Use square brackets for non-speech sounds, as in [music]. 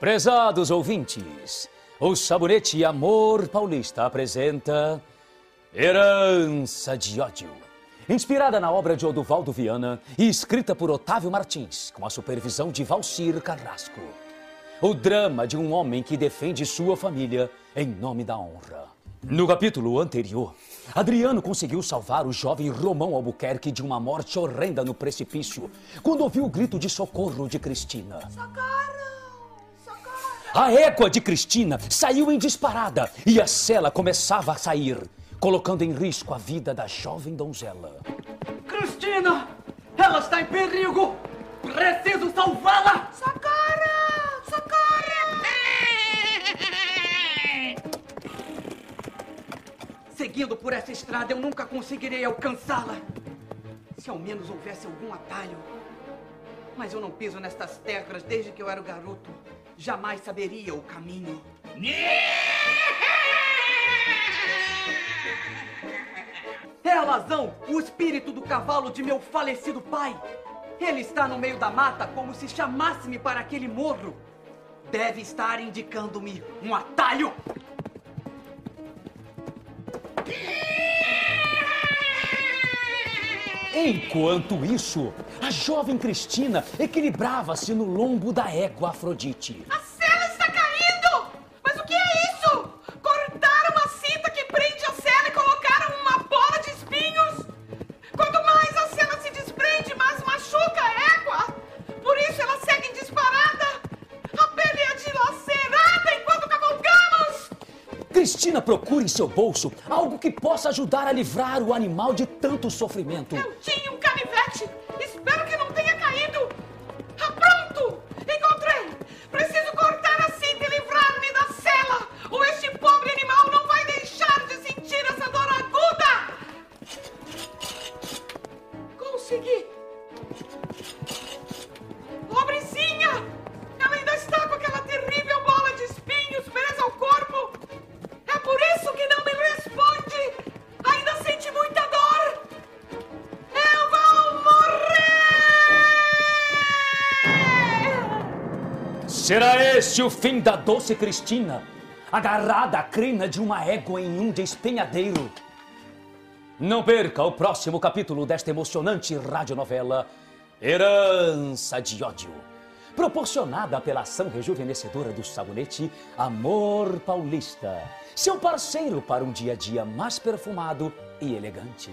Prezados ouvintes, o Sabonete Amor Paulista apresenta Herança de Ódio. Inspirada na obra de Oduvaldo Viana e escrita por Otávio Martins, com a supervisão de Valcir Carrasco. O drama de um homem que defende sua família em nome da honra. No capítulo anterior, Adriano conseguiu salvar o jovem Romão Albuquerque de uma morte horrenda no precipício, quando ouviu o grito de socorro de Cristina. A égua de Cristina saiu em disparada e a cela começava a sair, colocando em risco a vida da jovem donzela. Cristina! Ela está em perigo! Preciso salvá-la! Socorro! Socorro! Seguindo por essa estrada, eu nunca conseguirei alcançá-la. Se ao menos houvesse algum atalho. Mas eu não piso nestas terras desde que eu era garoto. Jamais saberia o caminho. [laughs] É Alazão, o espírito do cavalo de meu falecido pai. Ele está no meio da mata como se chamasse-me para aquele morro. Deve estar indicando-me um atalho. Enquanto isso, a jovem Cristina equilibrava-se no lombo da égua Afrodite. A cela está caindo! Mas o que é isso? Cortaram uma cinta que prende a cela e colocaram uma bola de espinhos? Quanto mais a cela se desprende, mais machuca a égua. Por isso ela segue em disparada. A pele é dilacerada enquanto cavalgamos. Cristina procura em seu bolso algo que possa ajudar a livrar o animal de tanto sofrimento. Eu tinha um canivete. Consegui! Pobrezinha! Ela ainda está com aquela terrível bola de espinhos presa ao corpo. É por isso que não me responde. Ainda sente muita dor. Eu vou morrer! Será este o fim da doce Cristina, agarrada à crina de uma égua em um despenhadeiro? Não perca o próximo capítulo desta emocionante radionovela Herança de Ódio, proporcionada pela ação rejuvenescedora do sabonete Amor Paulista, seu parceiro para um dia a dia mais perfumado e elegante.